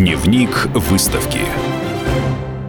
Дневник выставки.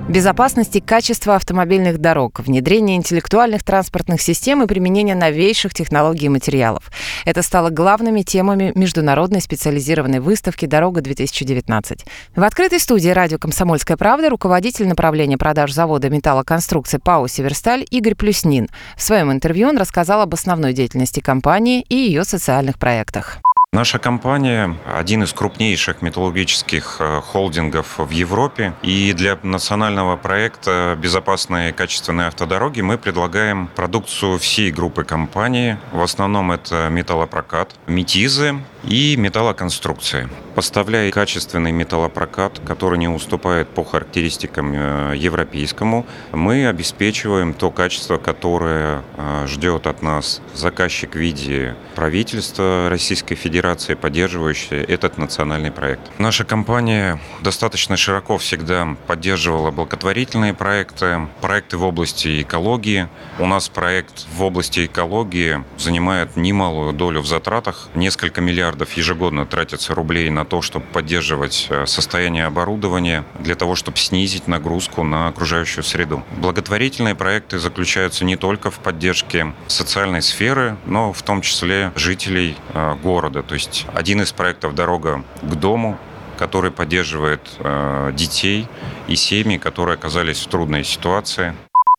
Безопасность и качество автомобильных дорог, внедрение интеллектуальных транспортных систем и применение новейших технологий и материалов. Это стало главными темами международной специализированной выставки «Дорога-2019». В открытой студии радио «Комсомольская правда» руководитель направления продаж завода металлоконструкции ПАО «Северсталь» Игорь Плюснин. В своем интервью он рассказал об основной деятельности компании и ее социальных проектах. Наша компания – один из крупнейших металлургических э, холдингов в Европе. И для национального проекта «Безопасные и качественные автодороги» мы предлагаем продукцию всей группы компаний. В основном это металлопрокат, метизы и металлоконструкции. Поставляя качественный металлопрокат, который не уступает по характеристикам э, европейскому, мы обеспечиваем то качество, которое э, ждет от нас заказчик в виде правительства Российской Федерации, поддерживающие этот национальный проект. Наша компания достаточно широко всегда поддерживала благотворительные проекты, проекты в области экологии. У нас проект в области экологии занимает немалую долю в затратах. Несколько миллиардов ежегодно тратится рублей на то, чтобы поддерживать э, состояние оборудования, для того, чтобы снизить нагрузку на окружающую среду. Благотворительные проекты заключаются не только в поддержке социальной сферы, но в том числе жителей э, города. То есть один из проектов «Дорога к дому», который поддерживает э, детей и семьи, которые оказались в трудной ситуации.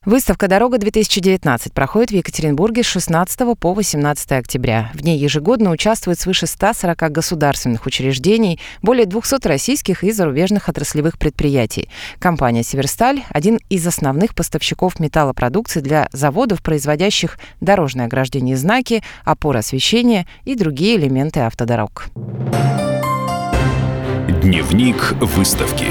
Выставка «Дорога-2019» проходит в Екатеринбурге с 16 по 18 октября. В ней ежегодно участвует свыше 140 государственных учреждений, более 200 российских и зарубежных отраслевых предприятий. Компания «Северсталь» — один из основных поставщиков металлопродукции для заводов, производящих дорожное ограждение знаки, опоры освещения и другие элементы автодорог. Дневник выставки.